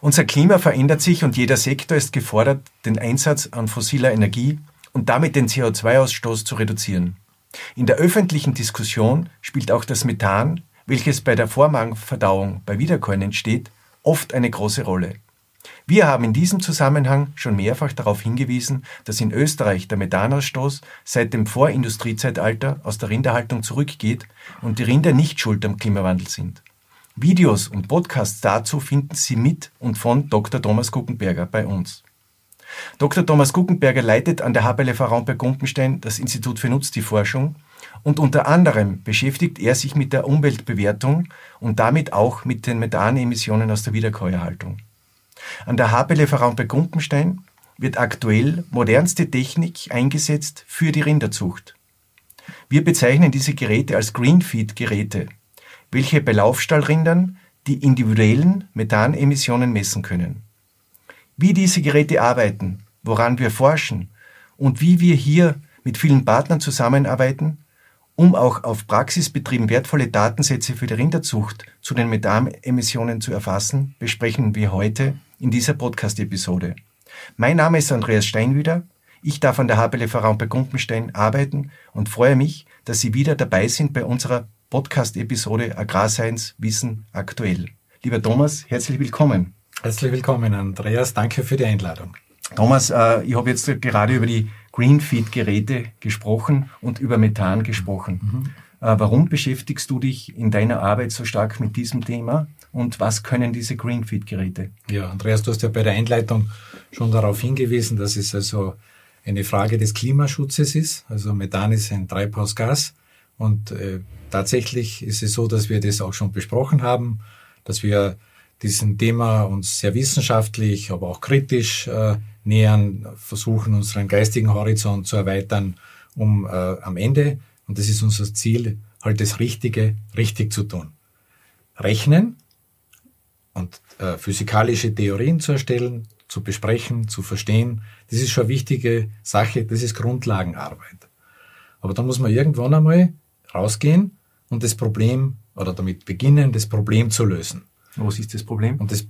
Unser Klima verändert sich und jeder Sektor ist gefordert, den Einsatz an fossiler Energie und damit den CO2-Ausstoß zu reduzieren. In der öffentlichen Diskussion spielt auch das Methan, welches bei der Vormagenverdauung bei Wiederkäuen entsteht, oft eine große Rolle. Wir haben in diesem Zusammenhang schon mehrfach darauf hingewiesen, dass in Österreich der Methanausstoß seit dem Vorindustriezeitalter aus der Rinderhaltung zurückgeht und die Rinder nicht schuld am Klimawandel sind. Videos und Podcasts dazu finden Sie mit und von Dr. Thomas Guckenberger bei uns. Dr. Thomas Guckenberger leitet an der HBLF Raumberg-Gumpenstein das Institut für Nutztierforschung und unter anderem beschäftigt er sich mit der Umweltbewertung und damit auch mit den Methanemissionen aus der Wiederkäuerhaltung. An der HBLF Raumberg-Gumpenstein wird aktuell modernste Technik eingesetzt für die Rinderzucht. Wir bezeichnen diese Geräte als Greenfeed-Geräte welche bei Laufstallrindern die individuellen Methanemissionen messen können. Wie diese Geräte arbeiten, woran wir forschen und wie wir hier mit vielen Partnern zusammenarbeiten, um auch auf Praxisbetrieben wertvolle Datensätze für die Rinderzucht zu den Methanemissionen zu erfassen, besprechen wir heute in dieser Podcast-Episode. Mein Name ist Andreas Steinwieder. Ich darf an der Raum bei Gumpenstein arbeiten und freue mich, dass Sie wieder dabei sind bei unserer Podcast-Episode Agrarscience Wissen aktuell. Lieber Thomas, herzlich willkommen. Herzlich willkommen, Andreas. Danke für die Einladung. Thomas, äh, ich habe jetzt gerade über die Greenfeed-Geräte gesprochen und über Methan gesprochen. Mhm. Äh, warum beschäftigst du dich in deiner Arbeit so stark mit diesem Thema und was können diese Greenfeed-Geräte? Ja, Andreas, du hast ja bei der Einleitung schon darauf hingewiesen, dass es also eine Frage des Klimaschutzes ist. Also Methan ist ein Treibhausgas und äh, tatsächlich ist es so, dass wir das auch schon besprochen haben, dass wir diesem Thema uns sehr wissenschaftlich, aber auch kritisch äh, nähern, versuchen unseren geistigen Horizont zu erweitern, um äh, am Ende, und das ist unser Ziel, halt das Richtige richtig zu tun. Rechnen und äh, physikalische Theorien zu erstellen, zu besprechen, zu verstehen, das ist schon eine wichtige Sache, das ist Grundlagenarbeit. Aber da muss man irgendwann einmal rausgehen und das Problem oder damit beginnen, das Problem zu lösen. Was ist das Problem? Und das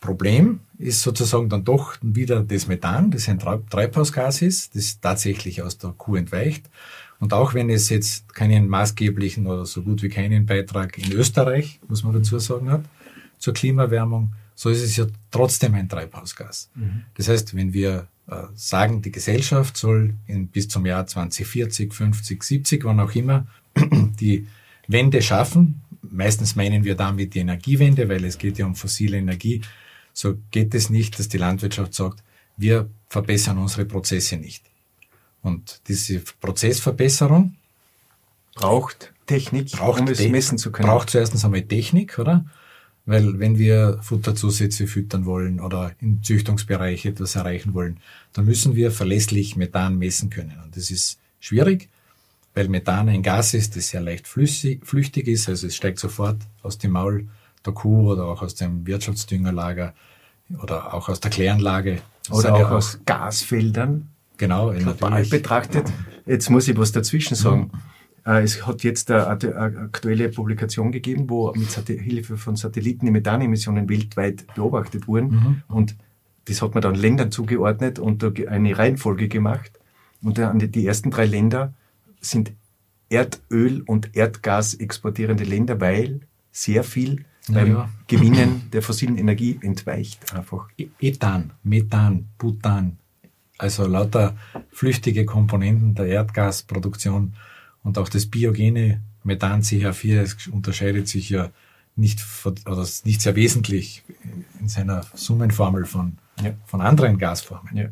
Problem ist sozusagen dann doch wieder das Methan, das ein Treibhausgas ist, das tatsächlich aus der Kuh entweicht. Und auch wenn es jetzt keinen maßgeblichen oder so gut wie keinen Beitrag in Österreich, muss man dazu sagen, hat, zur Klimaerwärmung, so ist es ja trotzdem ein Treibhausgas. Mhm. Das heißt, wenn wir äh, sagen, die Gesellschaft soll in, bis zum Jahr 2040, 50, 70, wann auch immer, die Wende schaffen. Meistens meinen wir damit die Energiewende, weil es geht ja um fossile Energie. So geht es nicht, dass die Landwirtschaft sagt, wir verbessern unsere Prozesse nicht. Und diese Prozessverbesserung braucht Technik, braucht um es messen zu können. Braucht zuerst einmal Technik, oder? Weil wenn wir Futterzusätze füttern wollen oder im Züchtungsbereich etwas erreichen wollen, dann müssen wir verlässlich Methan messen können. Und das ist schwierig, weil Methan ein Gas ist, das sehr leicht flüssig, flüchtig ist. Also es steigt sofort aus dem Maul der Kuh oder auch aus dem Wirtschaftsdüngerlager oder auch aus der Kläranlage. Oder auch, auch aus Gasfeldern. Genau, global betrachtet. Jetzt muss ich was dazwischen sagen. Mhm. Äh, es hat jetzt eine aktuelle Publikation gegeben, wo mit Hilfe von Satelliten die Methanemissionen weltweit beobachtet wurden. Mhm. Und das hat man dann Ländern zugeordnet und eine Reihenfolge gemacht. Und die ersten drei Länder sind Erdöl und Erdgas exportierende Länder, weil sehr viel beim ja. Gewinnen der fossilen Energie entweicht einfach. E-, Ethan, Methan, Butan, also lauter flüchtige Komponenten der Erdgasproduktion und auch das biogene Methan CH4 unterscheidet sich ja nicht oder nicht sehr wesentlich in seiner Summenformel von, ja. von anderen Gasformen. Ja.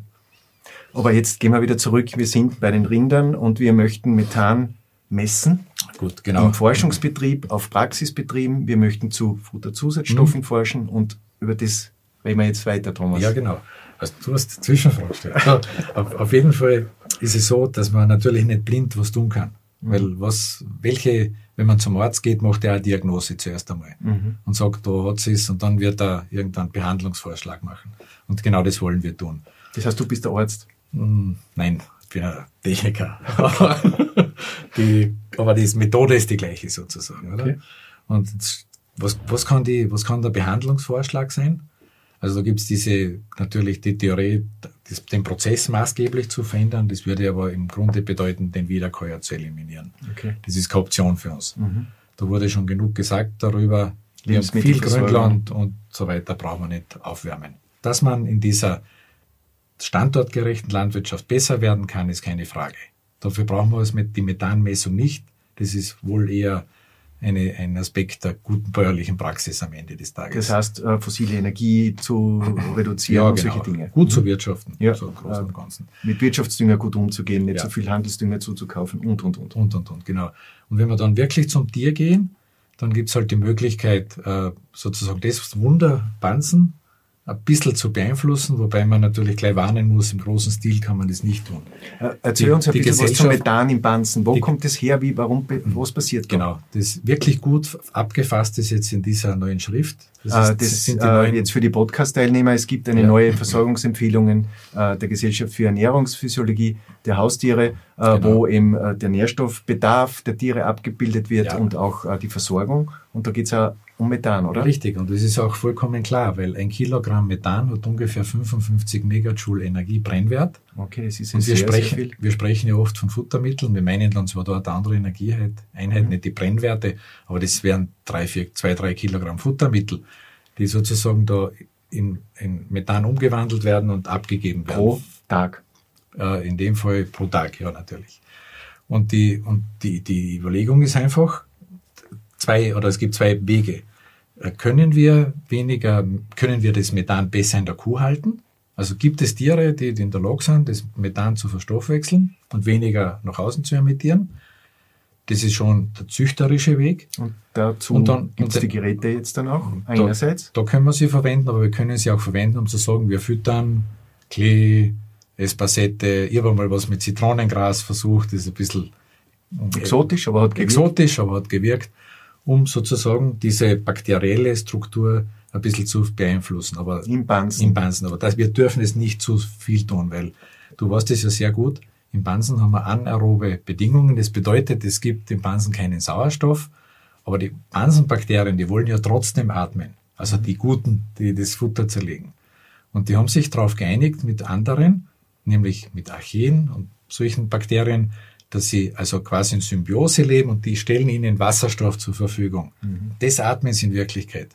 Aber jetzt gehen wir wieder zurück. Wir sind bei den Rindern und wir möchten Methan messen. Gut, genau. Im Forschungsbetrieb, auf Praxisbetrieben. Wir möchten zu Futterzusatzstoffen mhm. forschen und über das reden wir jetzt weiter, Thomas. Ja, genau. Also du hast Zwischenfrage gestellt. auf, auf jeden Fall ist es so, dass man natürlich nicht blind was tun kann. Weil was, welche, wenn man zum Arzt geht, macht er eine Diagnose zuerst einmal mhm. und sagt, da hat es und dann wird er irgendeinen Behandlungsvorschlag machen. Und genau das wollen wir tun. Das heißt, du bist der Arzt? Hm, nein, bin ein Techniker. die, aber die Methode ist die gleiche sozusagen, oder? Okay. Und was, was, kann die, was kann der Behandlungsvorschlag sein? Also da gibt's diese, natürlich die Theorie, das, den Prozess maßgeblich zu verändern. Das würde aber im Grunde bedeuten, den Wiederkäuer zu eliminieren. Okay. Das ist keine Option für uns. Mhm. Da wurde schon genug gesagt darüber. Wir haben viel Grünland und so weiter, brauchen wir nicht aufwärmen. Dass man in dieser standortgerechten Landwirtschaft besser werden kann, ist keine Frage. Dafür brauchen wir es mit die Methanmessung nicht. Das ist wohl eher eine, ein Aspekt der guten bäuerlichen Praxis am Ende des Tages. Das heißt, äh, fossile Energie zu reduzieren ja, und genau. solche Dinge. Gut zu wirtschaften, ja, so im Großen und Ganzen. Mit Wirtschaftsdünger gut umzugehen, nicht ja. so viel Handelsdünger zuzukaufen und, und, und. Und, und, und, genau. Und wenn wir dann wirklich zum Tier gehen, dann gibt's halt die Möglichkeit, äh, sozusagen das Wunder Bansen ein bisschen zu beeinflussen, wobei man natürlich gleich warnen muss, im großen Stil kann man das nicht tun. Äh, erzähl die, uns ein bisschen was zum Methan im Banzen. Wo die, kommt das her? Wie, warum, was passiert da? Genau, das wirklich gut abgefasst ist jetzt in dieser neuen Schrift. Das, ist, das sind äh, jetzt für die Podcast-Teilnehmer, es gibt eine ja. neue Versorgungsempfehlungen äh, der Gesellschaft für Ernährungsphysiologie der Haustiere, äh, genau. wo eben äh, der Nährstoffbedarf der Tiere abgebildet wird ja. und auch äh, die Versorgung. Und da geht es ja um Methan, oder? Richtig, und das ist auch vollkommen klar, weil ein Kilogramm Methan hat ungefähr 55 Megajoule Energiebrennwert. Okay, das ist und wir sehr, sprechen, sehr viel. Wir sprechen ja oft von Futtermitteln. Wir meinen dann zwar dort andere Energieeinheit, mhm. nicht die Brennwerte, aber das wären drei, vier, zwei, drei Kilogramm Futtermittel, die sozusagen da in, in Methan umgewandelt werden und abgegeben werden. Pro Tag? Äh, in dem Fall pro Tag, ja, natürlich. Und die, und die, die Überlegung ist einfach, zwei, oder es gibt zwei Wege. Äh, können wir weniger, können wir das Methan besser in der Kuh halten? Also gibt es Tiere, die in der Lage sind, das Methan zu verstoffwechseln und weniger nach außen zu emittieren? Das ist schon der züchterische Weg. Und dazu und dann, gibt es die Geräte jetzt dann auch, einerseits? Da, da können wir sie verwenden, aber wir können sie auch verwenden, um zu sagen, wir füttern Klee, Espasette. Ich habe mal was mit Zitronengras versucht, das ist ein bisschen exotisch, aber hat gewirkt. Exotisch, aber hat gewirkt um sozusagen diese bakterielle Struktur ein bisschen zu beeinflussen. Aber im Bansen. Im Bansen. Aber das, wir dürfen es nicht zu viel tun, weil du weißt es ja sehr gut. Im Bansen haben wir anaerobe Bedingungen. Das bedeutet, es gibt im Bansen keinen Sauerstoff. Aber die Bansenbakterien, die wollen ja trotzdem atmen. Also die guten, die das Futter zerlegen. Und die haben sich darauf geeinigt mit anderen, nämlich mit Archeen und solchen Bakterien, dass sie also quasi in Symbiose leben und die stellen ihnen Wasserstoff zur Verfügung. Mhm. Das atmen sie in Wirklichkeit.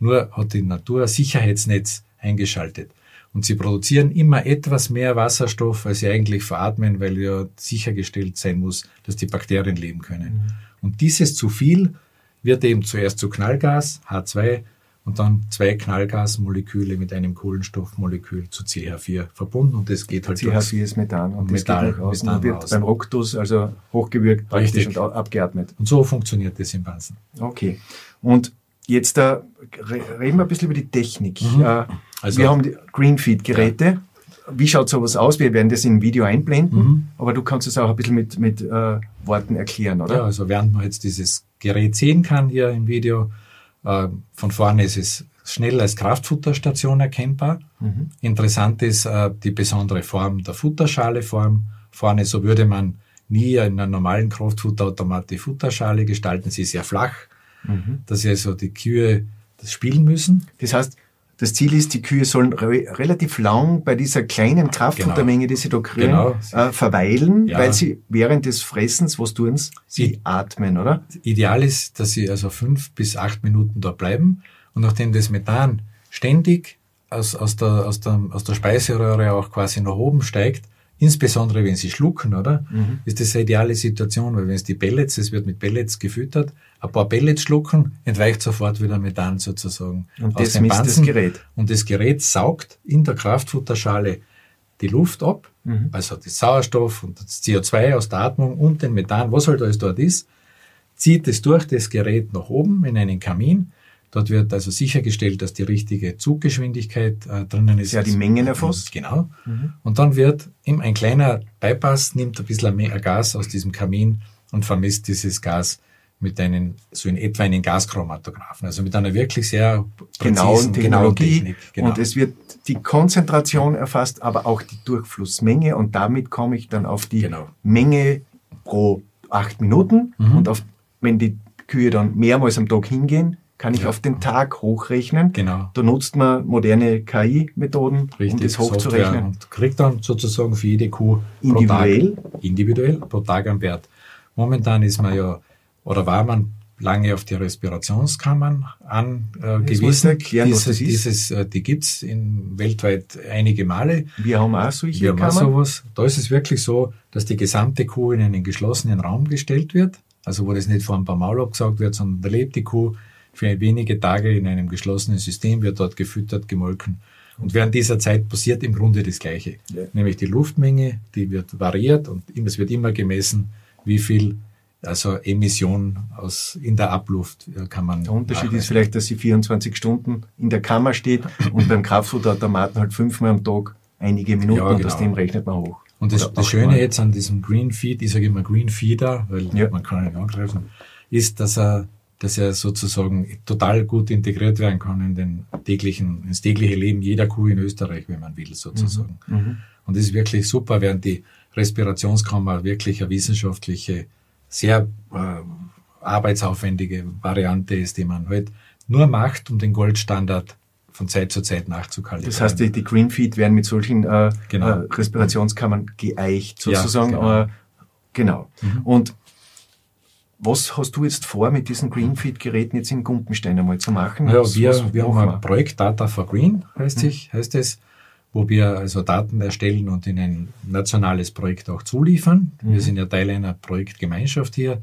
Nur hat die Natur ein Sicherheitsnetz eingeschaltet. Und sie produzieren immer etwas mehr Wasserstoff, als sie eigentlich veratmen, weil ja sichergestellt sein muss, dass die Bakterien leben können. Mhm. Und dieses zu viel wird eben zuerst zu Knallgas, H2, und dann zwei Knallgasmoleküle mit einem Kohlenstoffmolekül zu CH4 verbunden und das geht halt CH4 ist Methan und, und das Methan, geht aus Methan und wird raus. beim Roktus also hochgewirkt Richtig. und abgeatmet. Und so funktioniert das im Ganzen. Okay. Und jetzt da reden wir ein bisschen über die Technik. Mhm. Äh, also, wir haben die Greenfeed-Geräte. Ja. Wie schaut sowas aus? Wir werden das im Video einblenden, mhm. aber du kannst es auch ein bisschen mit, mit äh, Worten erklären, oder? Ja, also während man jetzt dieses Gerät sehen kann hier im Video, äh, von vorne ist es schnell als Kraftfutterstation erkennbar. Mhm. Interessant ist äh, die besondere Form der Futterschaleform. Vorne, so würde man nie in einer normalen Kraftfutterautomat die Futterschale gestalten. Sie ist sehr flach, mhm. dass sie also die Kühe das spielen müssen. Das heißt, das Ziel ist, die Kühe sollen re relativ lang bei dieser kleinen Kraftfuttermenge, genau. die sie da kriegen, genau. äh, verweilen, ja. weil sie während des Fressens, was tun sie? Sie atmen, oder? Ideal ist, dass sie also fünf bis acht Minuten da bleiben und nachdem das Methan ständig aus, aus, der, aus, der, aus der Speiseröhre auch quasi nach oben steigt, Insbesondere wenn sie schlucken, oder? Mhm. Ist das eine ideale Situation, weil wenn es die Pellets, es wird mit Pellets gefüttert, ein paar Pellets schlucken, entweicht sofort wieder Methan sozusagen und aus das dem Banzen. das Gerät. Und das Gerät saugt in der Kraftfutterschale die Luft ab, mhm. also das Sauerstoff und das CO2 aus der Atmung und den Methan, was halt alles dort ist, zieht es durch das Gerät nach oben in einen Kamin Dort wird also sichergestellt, dass die richtige Zuggeschwindigkeit äh, drinnen ist. Ja, die Mengen erfasst. Genau. Mhm. Und dann wird eben ein kleiner Bypass, nimmt ein bisschen mehr Gas aus diesem Kamin und vermisst dieses Gas mit einem, so in etwa einen Gaschromatographen, also mit einer wirklich sehr genauen Technologie. Technik, genau. Und es wird die Konzentration erfasst, aber auch die Durchflussmenge und damit komme ich dann auf die genau. Menge pro acht Minuten mhm. und auf, wenn die Kühe dann mehrmals am Tag hingehen, kann ich ja. auf den Tag hochrechnen. Genau. Da nutzt man moderne KI-Methoden, um das hochzurechnen. Und kriegt dann sozusagen für jede Kuh individuell, pro Tag, individuell pro Tag einen Wert. Momentan ist man ja, oder war man lange auf die Respirationskammern angewiesen. Äh, erklären, ist. Dieses, äh, die gibt's in weltweit einige Male. Wir haben auch solche Wir haben auch sowas. Da ist es wirklich so, dass die gesamte Kuh in einen geschlossenen Raum gestellt wird. Also wo das nicht vor ein paar Mal abgesagt wird, sondern da lebt die Kuh für wenige Tage in einem geschlossenen System, wird dort gefüttert, gemolken. Und während dieser Zeit passiert im Grunde das Gleiche. Ja. Nämlich die Luftmenge, die wird variiert und es wird immer gemessen, wie viel also Emission aus, in der Abluft äh, kann man. Der Unterschied nachweisen. ist vielleicht, dass sie 24 Stunden in der Kammer steht und beim Kraftfutterautomaten halt fünfmal am Tag einige Minuten ja, genau. und aus dem rechnet man hoch. Und das, das Schöne jetzt an diesem Green Feed, ich sage immer Green Feeder, weil ja. man kann ihn angreifen, ist, dass er dass er sozusagen total gut integriert werden kann in den täglichen, ins tägliche Leben jeder Kuh in Österreich, wenn man will, sozusagen. Mhm. mhm. Und das ist wirklich super, während die Respirationskammer wirklich eine wissenschaftliche, sehr äh, arbeitsaufwendige Variante ist, die man halt nur macht, um den Goldstandard von Zeit zu Zeit nachzukalibrieren. Das heißt, die, die Greenfeed werden mit solchen äh, genau. äh, Respirationskammern geeicht, sozusagen. Ja, genau. Äh, genau. Mhm. Und was hast du jetzt vor, mit diesen Greenfeed-Geräten jetzt in Gumpenstein einmal zu machen? Ja, wir, wir haben ein Projekt Data for Green, heißt, hm. sich, heißt es, wo wir also Daten erstellen und in ein nationales Projekt auch zuliefern. Mhm. Wir sind ja Teil einer Projektgemeinschaft hier,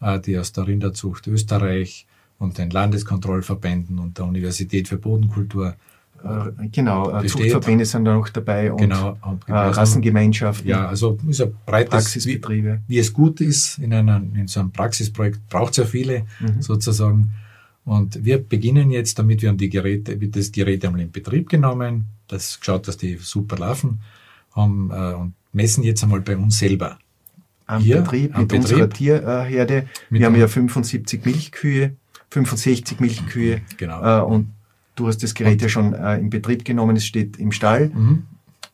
äh, die aus der Rinderzucht Österreich und den Landeskontrollverbänden und der Universität für Bodenkultur genau, äh, Zuchtverbände sind da noch dabei und, genau, und äh, Rassengemeinschaften. Ja, also ist ein breites Praxisbetriebe. Wie, wie, es gut ist in, einer, in so einem Praxisprojekt, braucht es ja viele mhm. sozusagen. Und wir beginnen jetzt damit, wir haben die Geräte, das Gerät einmal in Betrieb genommen, das geschaut, dass die super laufen, haben, äh, und messen jetzt einmal bei uns selber. Am Hier, Betrieb, am mit Betrieb, unserer Tierherde. Wir haben ja 75 Milchkühe, 65 Milchkühe. Genau. Äh, und Du hast das Gerät ja schon äh, in Betrieb genommen, es steht im Stall. Mhm.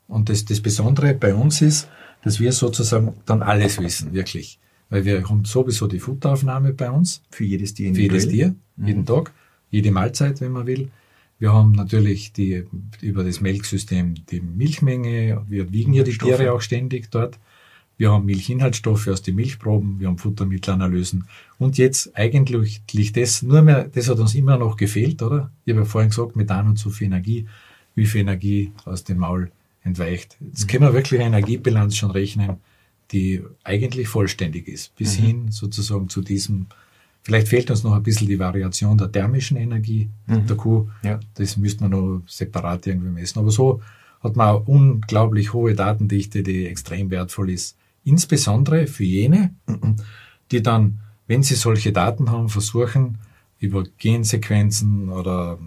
Und das, das Besondere bei uns ist, dass wir sozusagen dann alles wissen, wirklich. Weil wir haben sowieso die Futteraufnahme bei uns. Für jedes Tier Für jedes Tier, mhm. jeden Tag, jede Mahlzeit, wenn man will. Wir haben natürlich die, über das Melksystem die Milchmenge. Wir wiegen ja die Tiere auch ständig dort. Wir haben Milchinhaltsstoffe aus den Milchproben, wir haben Futtermittelanalysen. Und jetzt eigentlich das nur mehr, das hat uns immer noch gefehlt, oder? Ich habe ja vorhin gesagt, Methan und so viel Energie, wie viel Energie aus dem Maul entweicht. Jetzt können wir wirklich eine Energiebilanz schon rechnen, die eigentlich vollständig ist, bis mhm. hin sozusagen zu diesem, vielleicht fehlt uns noch ein bisschen die Variation der thermischen Energie mhm. der Kuh. Ja. Das müsste man noch separat irgendwie messen. Aber so hat man eine unglaublich hohe Datendichte, die extrem wertvoll ist Insbesondere für jene, die dann, wenn sie solche Daten haben, versuchen, über Gensequenzen oder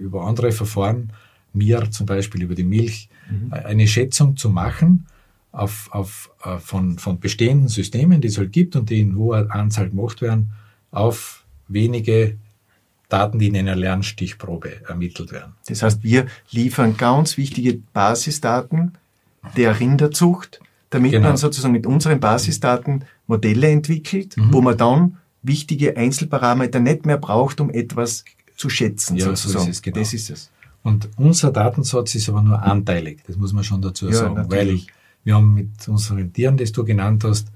über andere Verfahren, mir zum Beispiel über die Milch, mhm. eine Schätzung zu machen auf, auf, äh, von, von bestehenden Systemen, die es halt gibt und die in hoher Anzahl gemacht werden, auf wenige Daten, die in einer Lernstichprobe ermittelt werden. Das heißt, wir liefern ganz wichtige Basisdaten der Rinderzucht, damit genau. man sozusagen mit unseren Basisdaten Modelle entwickelt, mhm. wo man dann wichtige Einzelparameter nicht mehr braucht, um etwas zu schätzen. Ja, sozusagen. So ist es, genau. Das ist es. Und unser Datensatz ist aber nur anteilig, das muss man schon dazu ja, sagen, natürlich. weil ich, wir haben mit unseren Tieren, das du genannt hast,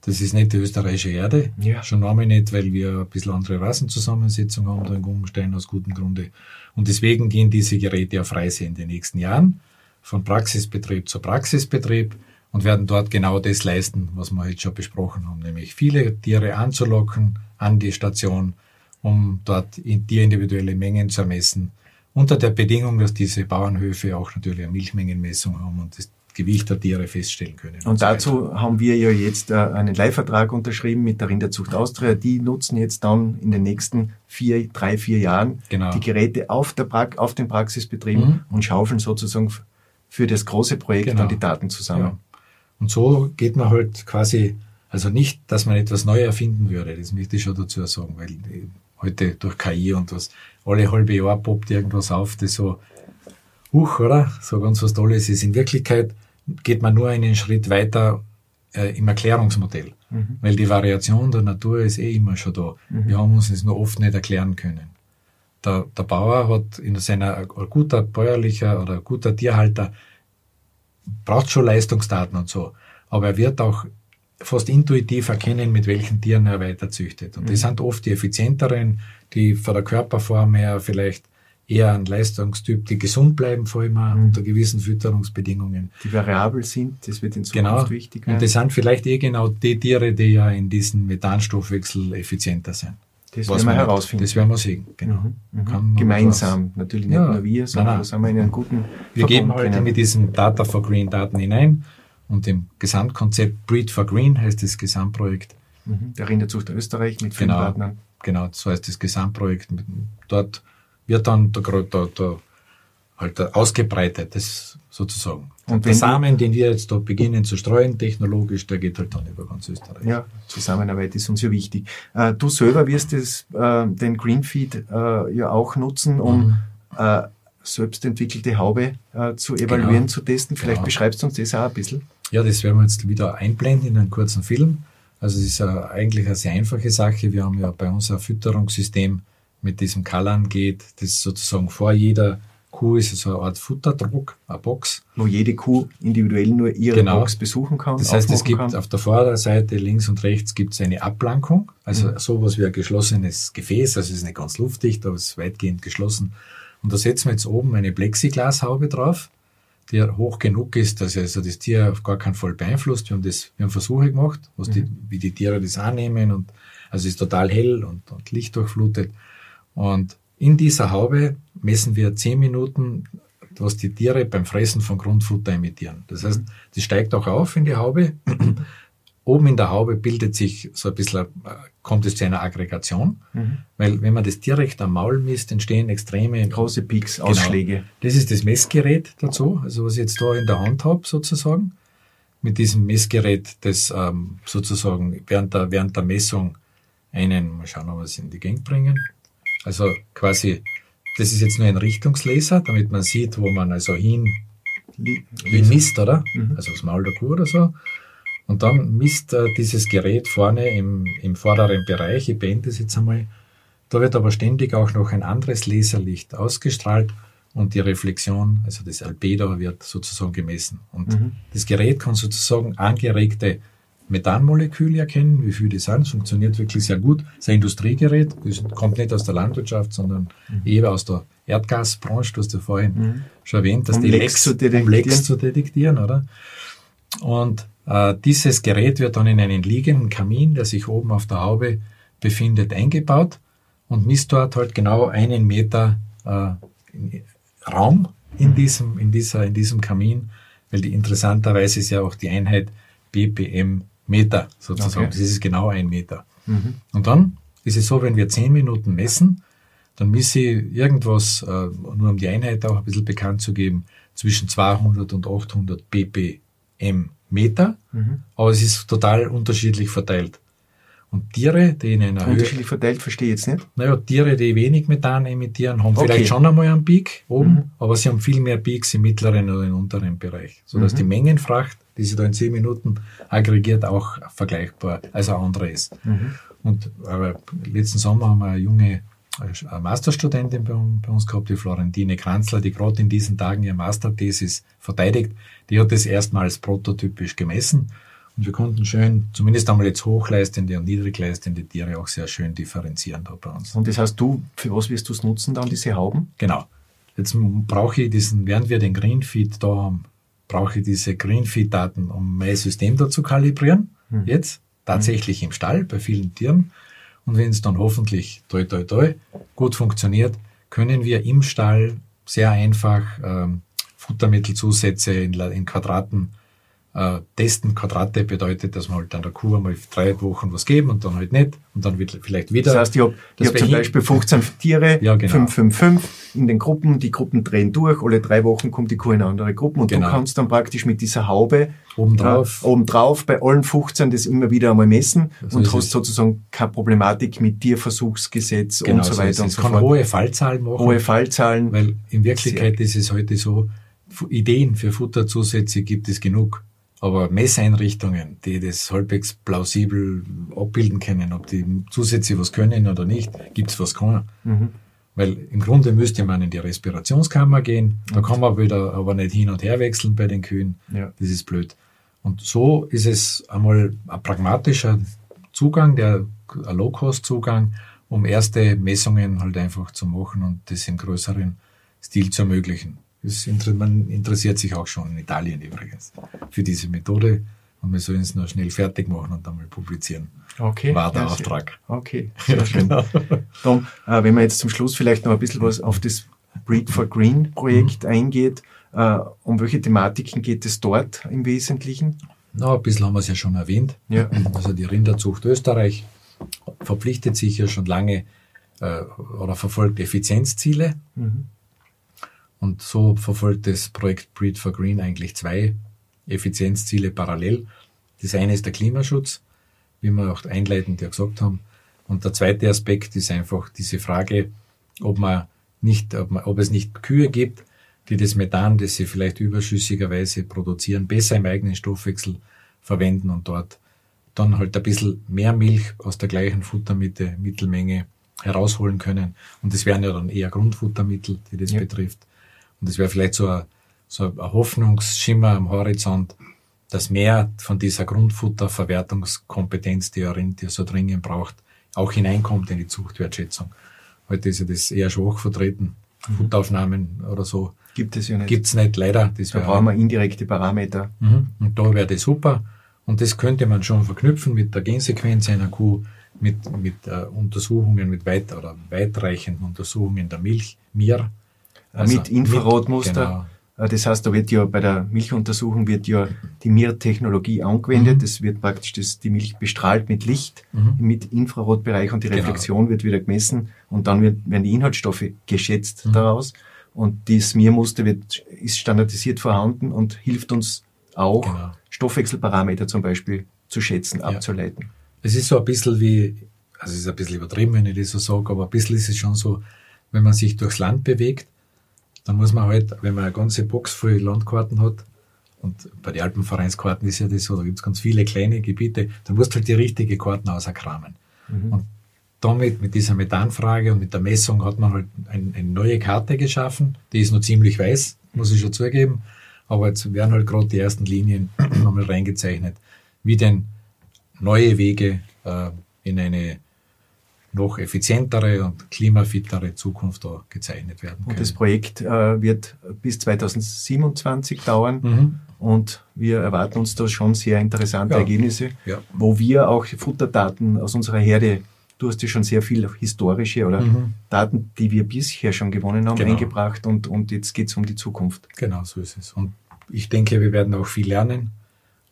das ist nicht die österreichische Erde, ja. schon einmal nicht, weil wir ein bisschen andere Rassenzusammensetzung haben da in Gummenstein aus gutem Grunde. Und deswegen gehen diese Geräte auf Reise in den nächsten Jahren, von Praxisbetrieb zu Praxisbetrieb und werden dort genau das leisten, was wir jetzt schon besprochen haben, nämlich viele Tiere anzulocken an die Station, um dort tierindividuelle Mengen zu ermessen, unter der Bedingung, dass diese Bauernhöfe auch natürlich eine Milchmengenmessung haben und das Gewicht der Tiere feststellen können. Und, und so dazu weiter. haben wir ja jetzt äh, einen Leihvertrag unterschrieben mit der Rinderzucht Austria. Die nutzen jetzt dann in den nächsten vier, drei, vier Jahren genau. die Geräte auf, der pra auf den Praxisbetrieben mhm. und schaufeln sozusagen für das große Projekt genau. dann die Daten zusammen. Ja. Und so geht man halt quasi Also nicht, dass man etwas neu erfinden würde, das möchte ich schon dazu sagen, weil heute durch KI und was, alle halbe Jahr poppt irgendwas auf, das so, huch, oder? So ganz was Tolles ist. In Wirklichkeit geht man nur einen Schritt weiter äh, im Erklärungsmodell, mhm. weil die Variation der Natur ist eh immer schon da. Mhm. Wir haben uns das nur oft nicht erklären können. Der, der Bauer hat in seiner, ein guter bäuerlicher oder ein guter Tierhalter braucht schon Leistungsdaten und so, aber er wird auch fast intuitiv erkennen, mit welchen Tieren er weiter züchtet. Und mhm. die sind oft die effizienteren, die von der Körperform her vielleicht eher ein Leistungstyp, die gesund bleiben, vor allem mhm. unter gewissen Fütterungsbedingungen. Die variabel sind, das wird in Zukunft genau. wichtig werden. Und das sind vielleicht eh genau die Tiere, die ja in diesem Methanstoffwechsel effizienter sind. Das werden wir herausfinden. Das werden wir sehen, genau. Mhm. Mhm. Gemeinsam, natürlich nicht ja. nur wir, sondern da sind wir in einem guten Wir Verbund geben heute drinnen. mit diesen Data for Green Daten hinein und dem Gesamtkonzept Breed for Green heißt das Gesamtprojekt. Mhm. Der Rinderzucht Österreich mit vielen genau, Partnern. Genau, so heißt das Gesamtprojekt. Dort wird dann der, der, der, halt ausgebreitet, das sozusagen. Und der Samen, den wir jetzt da beginnen zu streuen, technologisch, der geht halt dann über ganz Österreich. Ja, Zusammenarbeit ist uns ja wichtig. Äh, du selber wirst das, äh, den Greenfeed äh, ja auch nutzen, um mhm. äh, selbst entwickelte Haube zu evaluieren, genau. zu testen. Vielleicht genau. beschreibst du uns das auch ein bisschen. Ja, das werden wir jetzt wieder einblenden in einem kurzen Film. Also es ist eigentlich eine sehr einfache Sache. Wir haben ja bei uns ein Fütterungssystem mit diesem Kallern geht, das sozusagen vor jeder Kuh ist so eine Art Futterdruck, eine Box. Wo jede Kuh individuell nur ihre genau. Box besuchen kann. Das heißt, es gibt kann. auf der Vorderseite links und rechts gibt es eine Abplankung, also mhm. sowas wie ein geschlossenes Gefäß, also es ist nicht ganz luftdicht, aber es ist weitgehend geschlossen. Und da setzen wir jetzt oben eine Plexiglashaube drauf, die hoch genug ist, dass also das Tier auf gar keinen Fall beeinflusst. Wir haben das, wir haben Versuche gemacht, was die, mhm. wie die Tiere das annehmen und also es ist total hell und, und lichtdurchflutet. Und in dieser Haube messen wir zehn Minuten, was die Tiere beim Fressen von Grundfutter emittieren. Das heißt, die steigt auch auf in die Haube. Oben in der Haube bildet sich so ein bisschen, äh, kommt es zu einer Aggregation, mhm. weil wenn man das direkt am Maul misst, entstehen extreme große Peaks, genau. Ausschläge. Das ist das Messgerät dazu, also was ich jetzt da in der Hand habe sozusagen. Mit diesem Messgerät, das ähm, sozusagen während der, während der Messung einen, mal schauen, ob wir es in die Gang bringen, also quasi, das ist jetzt nur ein Richtungslaser, damit man sieht, wo man also hin, hin misst, oder? Mhm. Also das Maul der Kuh oder so. Und dann misst äh, dieses Gerät vorne im, im vorderen Bereich, ich beende es jetzt einmal, da wird aber ständig auch noch ein anderes Laserlicht ausgestrahlt und die Reflexion, also das Albedo, wird sozusagen gemessen. Und mhm. das Gerät kann sozusagen angeregte Methanmoleküle erkennen, wie viel die sind. Funktioniert wirklich sehr gut. Das ist ein Industriegerät, das kommt nicht aus der Landwirtschaft, sondern mhm. eher aus der Erdgasbranche. Du hast ja vorhin mhm. schon erwähnt, dass um die Lecks, zu um Lecks zu detektieren, oder? Und äh, dieses Gerät wird dann in einen liegenden Kamin, der sich oben auf der Haube befindet, eingebaut und misst dort halt genau einen Meter äh, Raum in mhm. diesem, in, dieser, in diesem Kamin, weil die interessanterweise ist ja auch die Einheit BPM Meter sozusagen. Okay. Das ist genau ein Meter. Mhm. Und dann ist es so, wenn wir zehn Minuten messen, dann misse ich irgendwas, äh, nur um die Einheit auch ein bisschen bekannt zu geben, zwischen 200 und 800 ppm Meter. Mhm. Aber es ist total unterschiedlich verteilt. Und Tiere, die in einer Unterschiedlich Höhe, verteilt, verstehe ich jetzt nicht. Naja, Tiere, die wenig Methan emittieren, haben okay. vielleicht schon einmal einen Peak oben, mhm. aber sie haben viel mehr Peaks im mittleren oder im unteren Bereich. Sodass mhm. die Mengenfracht, die sie da in zehn Minuten aggregiert, auch vergleichbar, als eine andere ist. Mhm. Und aber letzten Sommer haben wir eine junge eine Masterstudentin bei, bei uns gehabt, die Florentine Kranzler, die gerade in diesen Tagen ihre Masterthesis verteidigt. Die hat das erstmals prototypisch gemessen und wir konnten schön, zumindest einmal jetzt hochleistende und niedrigleistende Tiere auch sehr schön differenzieren da bei uns. Und das heißt, du, für was wirst du es nutzen dann, diese Hauben? Genau. Jetzt brauche ich diesen, während wir den Greenfeed da haben, brauche ich diese Greenfeed-Daten, um mein System da zu kalibrieren. Mhm. Jetzt, tatsächlich im Stall, bei vielen Tieren. Und wenn es dann hoffentlich toi toi toi gut funktioniert, können wir im Stall sehr einfach ähm, Futtermittelzusätze in, in Quadraten äh, testen. Quadrate bedeutet, dass man halt an der Kuh einmal drei Wochen was geben und dann halt nicht und dann wird vielleicht wieder. Das heißt, ich habe hab zum Beispiel 15 Tiere, ja, genau. 5, 5, 5 in den Gruppen, die Gruppen drehen durch, alle drei Wochen kommt die Kuh in andere Gruppen und genau. du kannst dann praktisch mit dieser Haube obendrauf, äh, obendrauf bei allen 15 das immer wieder einmal messen so und hast sozusagen keine Problematik mit Tierversuchsgesetz genau, und so weiter so und so fort. kann hohe Fallzahlen machen. Hohe Fallzahlen. Weil in Wirklichkeit ist es heute so, Ideen für Futterzusätze gibt es genug. Aber Messeinrichtungen, die das halbwegs plausibel abbilden können, ob die Zusätze was können oder nicht, gibt's was keiner. Mhm. Weil im Grunde müsste man in die Respirationskammer gehen, da kann man wieder aber nicht hin und her wechseln bei den Kühen. Ja. Das ist blöd. Und so ist es einmal ein pragmatischer Zugang, der ein Low-Cost-Zugang, um erste Messungen halt einfach zu machen und das im größeren Stil zu ermöglichen. Das, man interessiert sich auch schon in Italien übrigens für diese Methode und wir sollen es nur schnell fertig machen und dann mal publizieren. Okay. War der ja, Auftrag. Okay, sehr schön. genau. Tom, äh, wenn man jetzt zum Schluss vielleicht noch ein bisschen was auf das Breed for Green Projekt mhm. eingeht, äh, um welche Thematiken geht es dort im Wesentlichen? Na, ein bisschen haben wir es ja schon erwähnt. Ja. Also die Rinderzucht Österreich verpflichtet sich ja schon lange äh, oder verfolgt Effizienzziele. Mhm. Und so verfolgt das Projekt Breed for Green eigentlich zwei Effizienzziele parallel. Das eine ist der Klimaschutz, wie wir auch einleitend ja gesagt haben. Und der zweite Aspekt ist einfach diese Frage, ob man nicht, ob, man, ob es nicht Kühe gibt, die das Methan, das sie vielleicht überschüssigerweise produzieren, besser im eigenen Stoffwechsel verwenden und dort dann halt ein bisschen mehr Milch aus der gleichen Futtermitte, Mittelmenge herausholen können. Und das wären ja dann eher Grundfuttermittel, die das ja. betrifft. Und das wäre vielleicht so ein, so ein Hoffnungsschimmer am Horizont, dass mehr von dieser Grundfutterverwertungskompetenz, die Arintia so dringend braucht, auch hineinkommt in die Zuchtwertschätzung. Heute ist ja das eher schwach vertreten. Mhm. Futteraufnahmen oder so. Gibt es ja nicht. Gibt's nicht, leider. Das da brauchen wir indirekte Parameter. Mhm. Und da wäre das super. Und das könnte man schon verknüpfen mit der Gensequenz einer Kuh, mit, mit äh, Untersuchungen, mit weit oder weitreichenden Untersuchungen der Milch, Mir, also mit Infrarotmuster. Genau. Das heißt, da wird ja bei der Milchuntersuchung wird ja die MIR-Technologie angewendet. Es mhm. wird praktisch das, die Milch bestrahlt mit Licht mhm. mit Infrarotbereich und die genau. Reflexion genau. wird wieder gemessen und dann wird, werden die Inhaltsstoffe geschätzt mhm. daraus. Und das MIR-Muster wird, ist standardisiert vorhanden und hilft uns auch, genau. Stoffwechselparameter zum Beispiel zu schätzen, ja. abzuleiten. Es ist so ein bisschen wie, also es ist ein bisschen übertrieben, wenn ich das so sage, aber ein bisschen ist es schon so, wenn man sich durchs Land bewegt, dann muss man halt, wenn man eine ganze Box voll Landkarten hat, und bei den Alpenvereinskarten ist ja das so, da gibt es ganz viele kleine Gebiete, dann musst du halt die richtige Karten auskramen. Mhm. Und damit, mit dieser Methanfrage und mit der Messung hat man halt ein, eine neue Karte geschaffen. Die ist noch ziemlich weiß, muss ich schon zugeben. Aber jetzt werden halt gerade die ersten Linien nochmal reingezeichnet, wie denn neue Wege äh, in eine noch effizientere und klimafittere Zukunft da gezeichnet werden können. Und das Projekt äh, wird bis 2027 dauern mhm. und wir erwarten uns da schon sehr interessante ja. Ergebnisse, ja. wo wir auch Futterdaten aus unserer Herde, du hast ja schon sehr viel historische oder mhm. Daten, die wir bisher schon gewonnen haben, genau. eingebracht und, und jetzt geht es um die Zukunft. Genau, so ist es. Und ich denke, wir werden auch viel lernen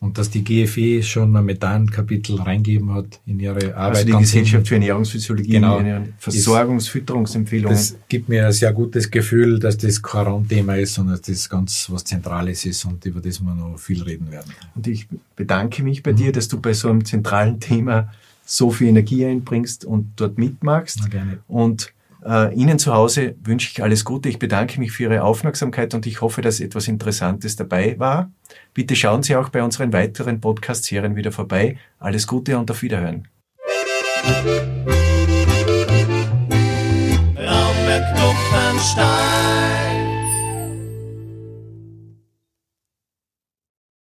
und dass die GFE schon ein Methan-Kapitel reingeben hat in ihre Arbeit. Also die Gesellschaft für Ernährungsphysiologie, genau, Versorgungsfütterungsempfehlungen. Das gibt mir ein sehr gutes Gefühl, dass das kein Randthema ist, sondern dass das ganz was Zentrales ist und über das wir noch viel reden werden. Und ich bedanke mich bei mhm. dir, dass du bei so einem zentralen Thema so viel Energie einbringst und dort mitmachst. Na, gerne. Und Ihnen zu Hause wünsche ich alles Gute. Ich bedanke mich für Ihre Aufmerksamkeit und ich hoffe, dass etwas Interessantes dabei war. Bitte schauen Sie auch bei unseren weiteren Podcast-Serien wieder vorbei. Alles Gute und auf Wiederhören. Raumberg Kloppenstein